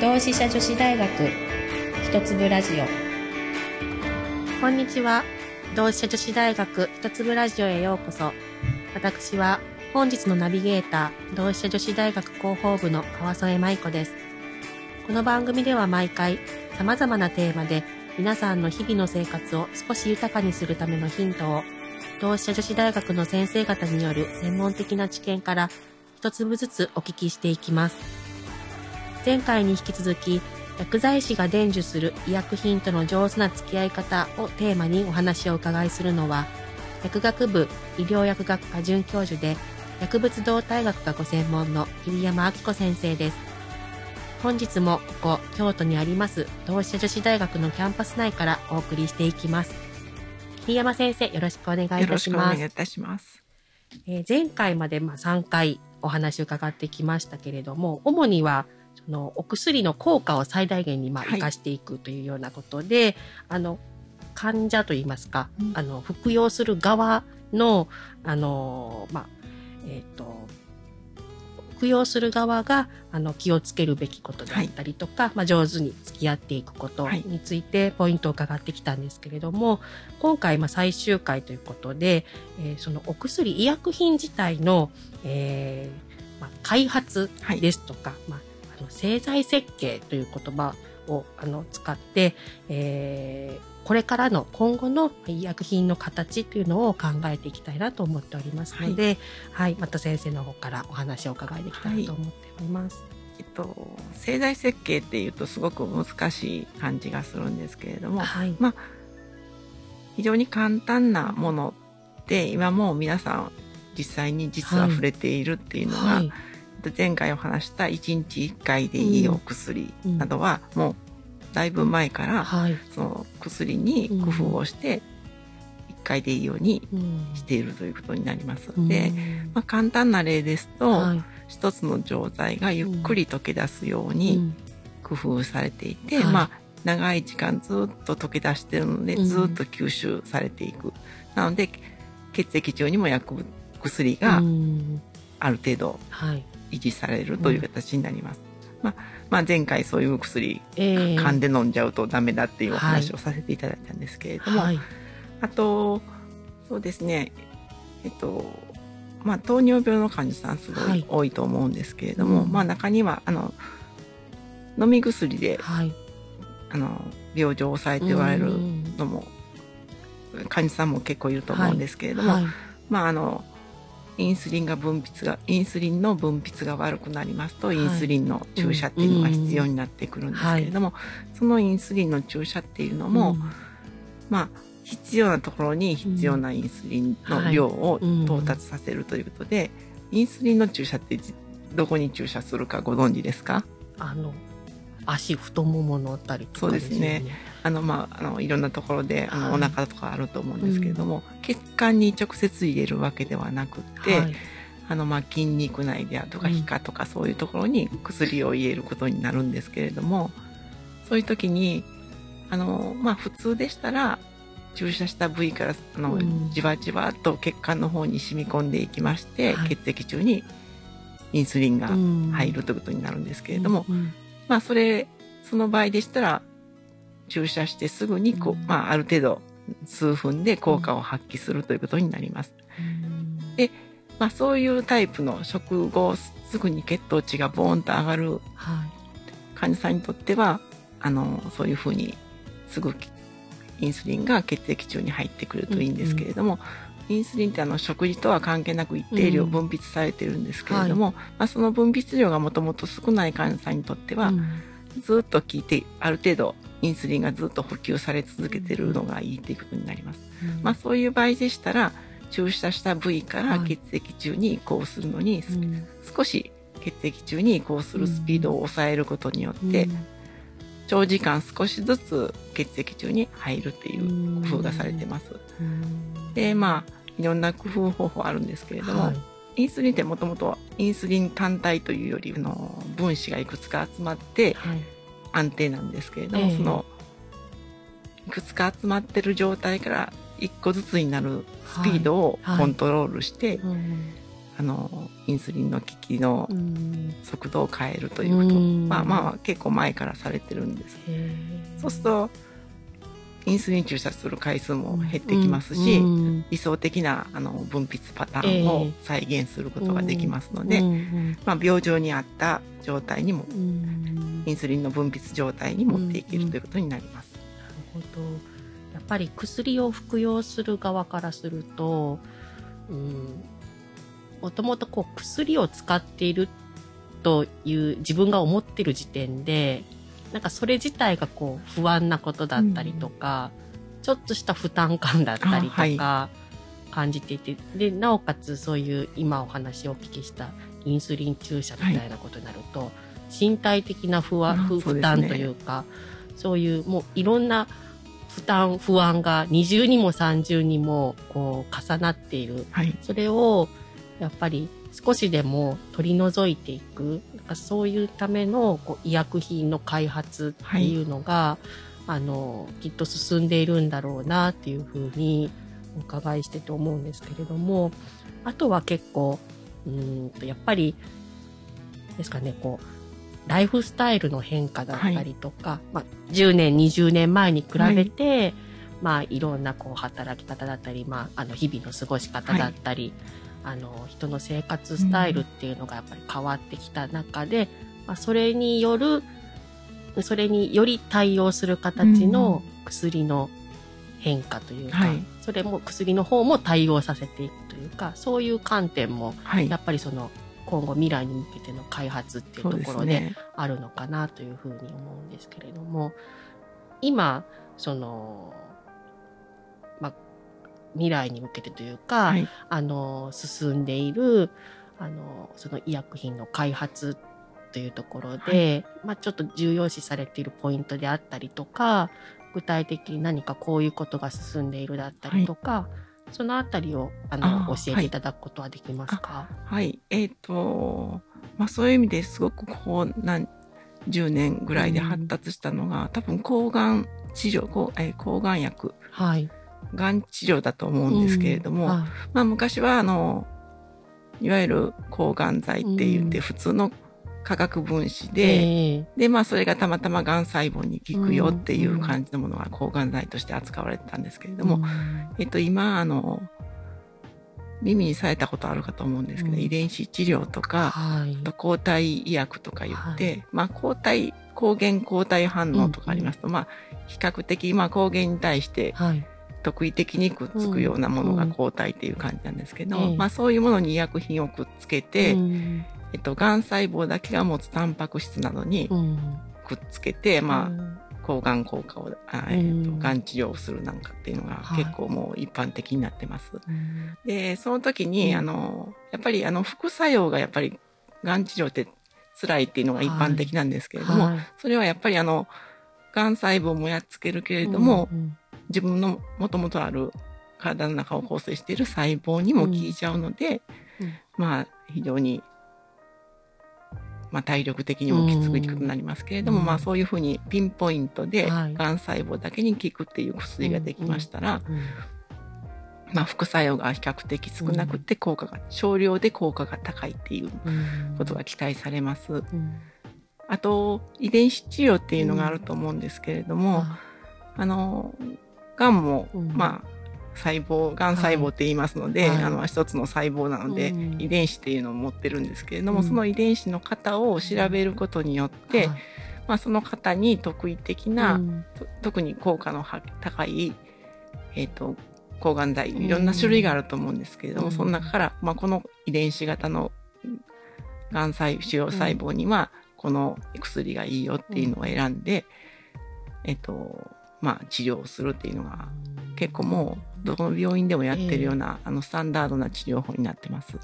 同志社女子大学一粒ラジオ。こんにちは。同志社女子大学一粒ラジオへようこそ。私は本日のナビゲーター同志社女子大学広報部の川添舞子です。この番組では毎回様々なテーマで皆さんの日々の生活を少し豊かにするためのヒントを同志社女子大学の先生方による専門的な知見から一粒ずつお聞きしていきます。前回に引き続き、薬剤師が伝授する医薬品との上手な付き合い方をテーマにお話を伺いするのは、薬学部医療薬学科准教授で薬物動態学がご専門の桐山明子先生です。本日もここ京都にあります同志社女子大学のキャンパス内からお送りしていきます。桐山先生、よろしくお願いいたします。よろしくお願いいたします。えー前回までまあ3回お話を伺ってきましたけれども、主にはそのお薬の効果を最大限にまあはい。生かしていくというようなことで、あの患者といいますか、うん。あの服用する側のあのまあえっ、と服用する側があの気をつけるべきことであったりとか、まあ、上手に付き合っていくことはい。についてポイントを伺ってきたんですけれども、今回まあ最終回ということで、えーそのお薬医薬品自体の、えーまあ、開発はい。ですとか、まあ、あの製剤設計という言葉をあの使って、えーこれからの今後の医薬品の形というのを考えていきたいなと思っておりますので、はい、また先生の方からお話を伺いできたらと思っております。えっと、製剤設計っていうとすごく難しい感じがするんですけれども、はい、まあ、非常に簡単なもので今もう皆さん実際に実は触れているっていうのが、はい、前回お話した1日1回でいいお薬などはもうだいぶ前からはい、その薬に工夫をして1回でいいようにうん。しているということになります。うん。で、まあ、簡単な例ですと、はい。一つの錠剤がゆっくり溶け出すよううにん。工夫されていて、はい。まあ長い時間ずっと溶け出してるのでうん。ずっと吸収されていく、なので血液中にも薬物薬がうん。ある程度はい、維持されるという形になります、まあ、まあ前回そういう薬えー噛んで飲んじゃうとダメだっていうお話をさせていただいたんですけれども、はい、あとそうですね。えっとまあ糖尿病の患者さんすごはい。い多いと思うんですけれども、うん。まあ中にはあの飲み薬ではい、あの病状を抑えておられるうんのも患者さんも結構いると思うんですけれども、はい、まああのインスリンが分泌がインスリンの分泌が悪くなりますと、はい。インスリンの注射っていうのが必要になってくるんですけれども、そのインスリンの注射っていうのも、うん。まあ必要なところに必要なインスリンの量をうん到達させるということで、インスリンの注射ってじどこに注射するかご存知ですか？あの足太もものあたりとかそうですね。あのまああのいろんなところであの、はい。お腹とかあると思うんですけれども、血管に直接入れるわけではなくって、はい。あのまあ筋肉内であるとかうん。皮下とかそういうところに薬を入れることになるんですけれどもそういう時にあのまあ普通でしたら注射した部位からあの、うん。じわじわっと血管の方に染み込んでいきまして、はい。血液中にインスリンがうん。入るということになるんですけれども、うんまあそれその場合でしたら注射してすぐにこう、うん。まあある程度数分で効果を発揮するということになります。うん。でまあそういうタイプの食後すぐに血糖値がボーンと上がるはい。患者さんにとってはあのそういうふうにすぐインスリンが血液中に入ってくるといいんですけれども、インスリンってあの食事とは関係なく一定量うん。分泌されてるんですけれども、まあ、その分泌量がもともと少ない患者さんにとっては、うん。ずっと効いてある程度インスリンがずっと補給され続けてるのがいいということになります。まあそういう場合でしたら注射した部位からはい血液中に移行するのに、うん。少し血液中に移行するスピードを抑えることによって、うん。長時間少しずつ血液中に入るっていう工夫がされてます。うん。でまあいろんな工夫方法あるんですけれども、はい。インスリンってもともとインスリン単体というよりの分子がいくつか集まってはい。安定なんですけれども、ええ。そのいくつか集まってる状態から一個ずつになるスピードをはい。コントロールして、うんあのインスリンの効きのうん速度を変えるということ、うんまあまあ結構前からされてるんです。そうするとインスリン注射する回数も減ってきますし、うん理想的なあの分泌パターンを再現することができますので、うん。まあ、病状に合った状態にもうん。インスリンの分泌状態に持っていけるということになります。なるほど。やっぱり薬を服用する側からすると、うん、もともとこう薬を使っているという自分が思ってる時点でなんかそれ自体がこう不安なことだったりとか、ちょっとした負担感だったりとあか感じていて、でなおかつそういう今お話をお聞きしたインスリン注射みたいなことになると、身体的な不安、ね。負担というかそういうもういろんな負担不安が二重にも三重にもこう重なっている。はい、それをやっぱり少しでも取り除いていくなんかそういうためのこう医薬品の開発っていうのが、あのきっと進んでいるんだろうなっていうふうにお伺いしてて思うんですけれどもあとは結構うーんとやっぱりですかねこうライフスタイルの変化だったりとか、まあ、10年20年前に比べて、まあ、いろんなこう働き方だったり、まあ、あの日々の過ごし方だったり、あの人の生活スタイルっていうのがやっぱり変わってきた中で、まあ、それによるそれにより対応する形の薬の変化というか、はい。それも薬の方も対応させていくというかそういう観点もはい。やっぱりその今後未来に向けての開発っていうところで。あるのかなというふうに思うんですけれども今その、まあ、未来に向けてというか、はい、あの進んでいるあのその医薬品の開発というところで、まあ、ちょっと重要視されているポイントであったりとか具体的に何かこういうことが進んでいるだったりとか、そのあたりをあの教えていただくことはできますか、はい、えっ、と、まあそういう意味ですごくこう何十年ぐらいで発達したのが、多分抗がん治療、抗えー抗がん薬、はい。がん治療だと思うんですけれども、うん。はいまあ昔はあの、いわゆる抗がん剤って言ってうん。普通の化学分子で、ええ。で、まあそれがたまたまがん細胞に効くよっていう感じのものが抗がん剤として扱われてたんですけれども、うん。えっと今あの、耳にされたことあるかと思うんですけど、うん。遺伝子治療とか、はい。あと抗体医薬とか言って、はまあ抗体、抗原抗体反応とかありますと、まあ比較的、まあ抗原に対してはい。特異的にくっつくようなものが抗体っていう感じなんですけど、うん。ええまあそういうものに医薬品をくっつけて、うん。えっと、癌細胞だけが持つタンパク質などにうん。くっつけて、まあ、うん。抗がん効果を、あえっと、うんがん治療をするなんかっていうのがはい。結構もう一般的になってます。うん。で、その時に、うん。あの、やっぱりあの副作用がやっぱりがん治療って辛いっていうのが一般的なんですけれども、はい。それはやっぱりあの、がん細胞もやっつけるけれども、うん自分のもともとある体の中を構成している細胞にも効いちゃうので、うん。まあ非常に、まあ体力的にもきつくなりますけれども、うん。まあそういうふうにピンポイントで、はい。がん細胞だけに効くっていう薬ができましたら、うん。まあ副作用が比較的少なくて効果が、少量で効果が高いっていううん。ことが期待されます。うん。あと、遺伝子治療っていうのがあると思うんですけれども、あ。あの、がんも、うん。まあ、細胞、がん細胞って言いますので、はい。あの、一つの細胞なので、うん。遺伝子っていうのを持ってるんですけれども、うん。その遺伝子の型を調べることによって、はい。まあ、その型に特異的な、特に効果のは高い、えっ、と、抗がん剤、いろんな種類があると思うんですけれども、うん。その中から、まあ、この遺伝子型のがん細腫瘍細胞には、この薬がいいよっていうのを選んで、えっ、と、まあ、治療するっていうのが、結構もう、どこの病院でもやってるような、あの、スタンダードな治療法になってます。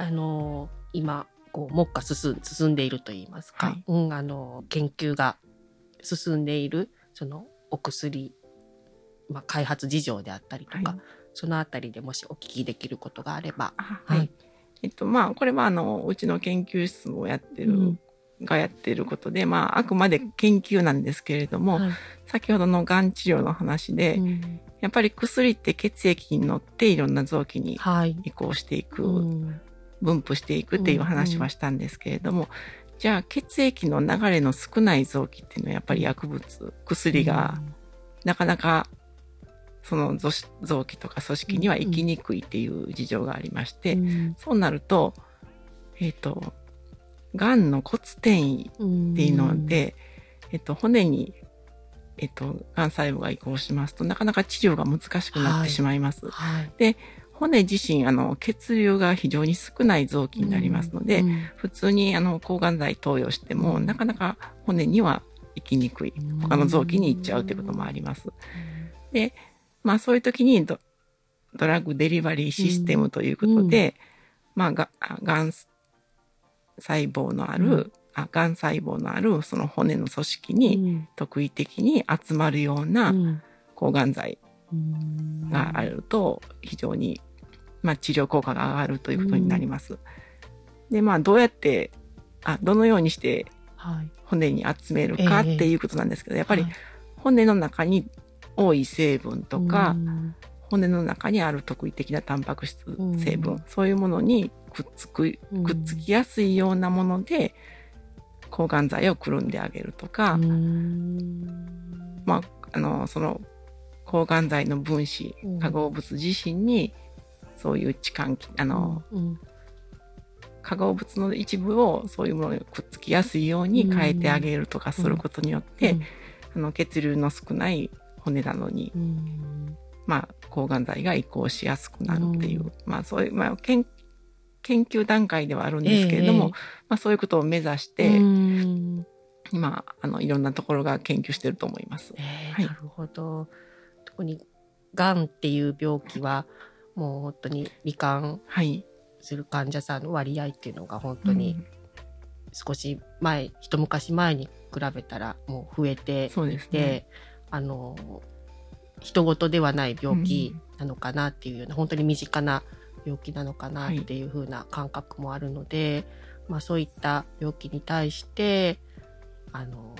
あの今こう目下進ん進んでいると言いますか、はい。うん、あの研究が進んでいるそのお薬、まあ、開発事情であったりとか、はい。そのあたりでもしお聞きできることがあれば。あはい。えっと、まあ、これは、あの、うちの研究室もやってる、うんがやってることで、まあ、あくまで研究なんですけれども、はい。先ほどのがん治療の話で、うん。やっぱり薬って血液に乗っていろんな臓器にはい。移行していくうん。分布していくっていう話はしたんですけれども、じゃあ血液の流れの少ない臓器っていうのはやっぱり薬物、薬がなかなかその臓臓器とか組織には行きにくいっていう事情がありまして、うん。そうなると、えっ、と、癌の骨転移っていうので、えっと、骨に、えっと、癌細胞が移行しますと、なかなか治療が難しくなってしまいます。はい。骨自身、あの、血流が非常に少ない臓器になりますので、うん普通に、あの、抗がん剤投与しても、なかなか骨には行きにくい。他の臓器に行っちゃうということもあります。で、まあそういう時にドドラッグデリバリーシステムということで、まあが、がん細胞のある、うん。あ、がん細胞のあるその骨の組織うにん。特異的に集まるようなうん。抗がん剤うん。があると非常に、まあ治療効果が上がるということになります。で、まあどうやって、あ、どのようにしてはい。骨に集めるかっていうことなんですけど、やっぱりはい。骨の中に多い成分とか、うん骨の中にある特異的なタンパク質うん。成分、そういうものにくっつく、うん。くっつきやすいようなもので、抗がん剤をくるんであげるとか、うん。まあ、あの、その、抗がん剤の分子うん、化合物自身に、そういう置換器、あの、うん。化合物の一部をそういうものにくっつきやすいように変えてあげるとかすることによって、あの、血流の少ない骨なのに、うんまあ、抗がん剤が移行しやすくなるっていう、うんまあ、そういう、まあ、研研究段階ではあるんですけれども、ええまあ、そういうことを目指して、うん今、あの、いろんなところが研究してると思います。はいえーなるほど。特に、がんっていう病気は、もう本当に罹患はい。する患者さんの割合っていうのが本当にうん少し前、一昔前に比べたらもう増えてそうですで、ね。あの、人事ではない病気なのかなっていうような、本当に身近な病気なのかなってい。う風な感覚もあるので、まあそういった病気に対して、あの、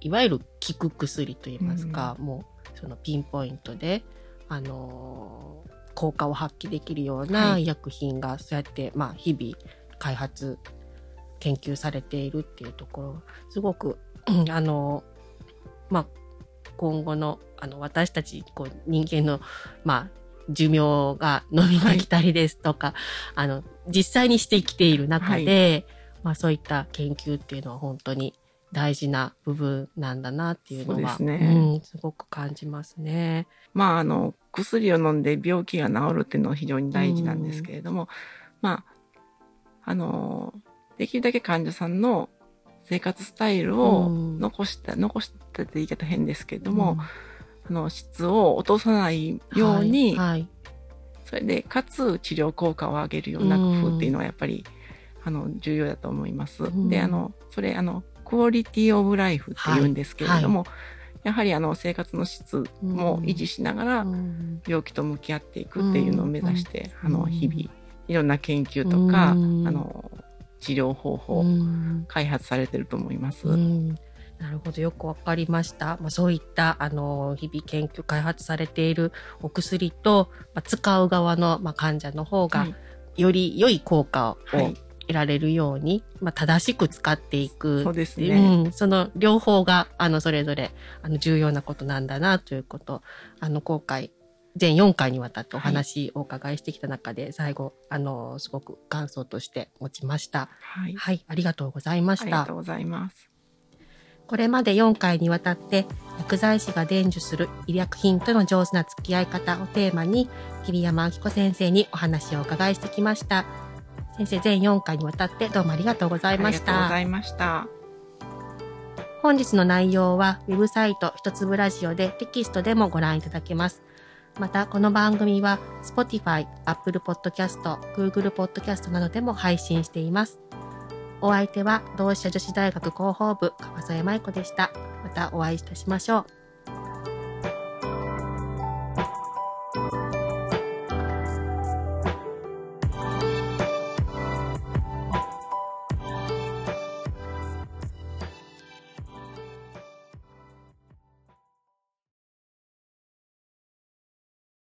いわゆる効く薬といいますか、もうそのピンポイントで、あの、効果を発揮できるようなはい。医薬品がそうやって、まあ日々開発、研究されているっていうところ、すごく、うんあの、まあ、今後の、あの、私たち、こう、人間の、まあ、寿命が伸びてきたりですとか、あの、実際にしてきている中で、まあ、そういった研究っていうのは本当に大事な部分なんだなっていうのは、すね。うん、すごく感じますね。まあ、あの、薬を飲んで病気が治るっていうのは非常に大事なんですけれども、まあ、あの、できるだけ患者さんの生活スタイルをうん。残した、残したって言い方変ですけれども、あの、質を落とさないうん、ように、はい、はい。それで、かつ治療効果を上げるような工夫っていうのはやっぱり、あの、重要だと思います。ん。で、あの、それ、あの、クオリティオブライフって言うんですけれども、やはりあの、生活の質も維持しながら、うん。病気と向き合っていくっていうのを目指して、うん。あの、日々、いろんな研究とか、うん。あの、治療方法、うん開発されてると思います。うんなるほど、よくわかりました。まあ、そういった、あの、日々研究開発されているお薬と、まあ、使う側の、まあ、患者の方が、はいより良い効果をはい得られるように、まあ、正しく使っていく。そうですね。うん、その両方が、あの、それぞれ、あの、重要なことなんだな、ということ。あの、今回、全4回にわたってお話をお伺いしてきた中で、最後、あの、すごく感想として持ちました。はい。はい、ありがとうございましたありがと。うございます。これまで4回にわたって薬剤師が伝授する医薬品との上手な付き合い方をテーマに桐山明子先生にお話をお伺いしてきました。先生全4回にわたってどうもありがとうございましありがとうごた。ざいました。本日の内容はウェブサイト一粒ラジオでテキストでもご覧いただけます。またこの番組は Spotify、Apple Podcast、Google Podcast などでも配信しています。お相手は同志社女子大学広報部川添舞子でした。またお会いいたしましょう。